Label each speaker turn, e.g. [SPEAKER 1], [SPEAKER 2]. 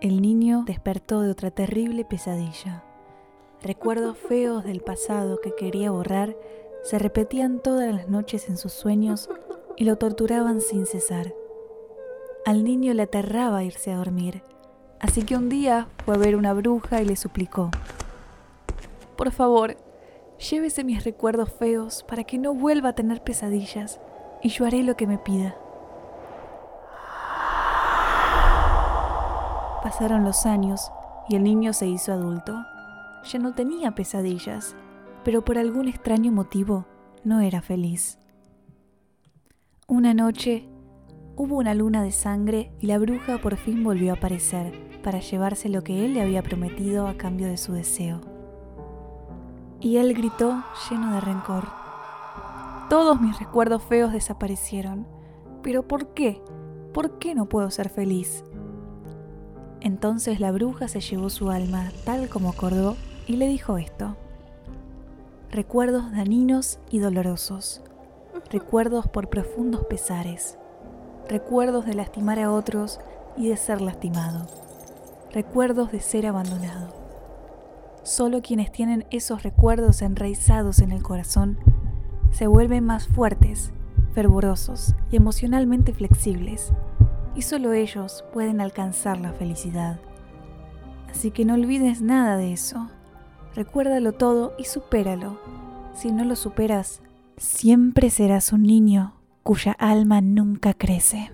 [SPEAKER 1] El niño despertó de otra terrible pesadilla. Recuerdos feos del pasado que quería borrar se repetían todas las noches en sus sueños y lo torturaban sin cesar. Al niño le aterraba irse a dormir, así que un día fue a ver una bruja y le suplicó, Por favor, llévese mis recuerdos feos para que no vuelva a tener pesadillas y yo haré lo que me pida. Pasaron los años y el niño se hizo adulto. Ya no tenía pesadillas, pero por algún extraño motivo no era feliz. Una noche hubo una luna de sangre y la bruja por fin volvió a aparecer para llevarse lo que él le había prometido a cambio de su deseo. Y él gritó lleno de rencor. Todos mis recuerdos feos desaparecieron. ¿Pero por qué? ¿Por qué no puedo ser feliz? Entonces la bruja se llevó su alma tal como acordó y le dijo esto. Recuerdos dañinos y dolorosos. Recuerdos por profundos pesares. Recuerdos de lastimar a otros y de ser lastimado. Recuerdos de ser abandonado. Solo quienes tienen esos recuerdos enraizados en el corazón se vuelven más fuertes, fervorosos y emocionalmente flexibles y solo ellos pueden alcanzar la felicidad. Así que no olvides nada de eso. Recuérdalo todo y supéralo. Si no lo superas, siempre serás un niño cuya alma nunca crece.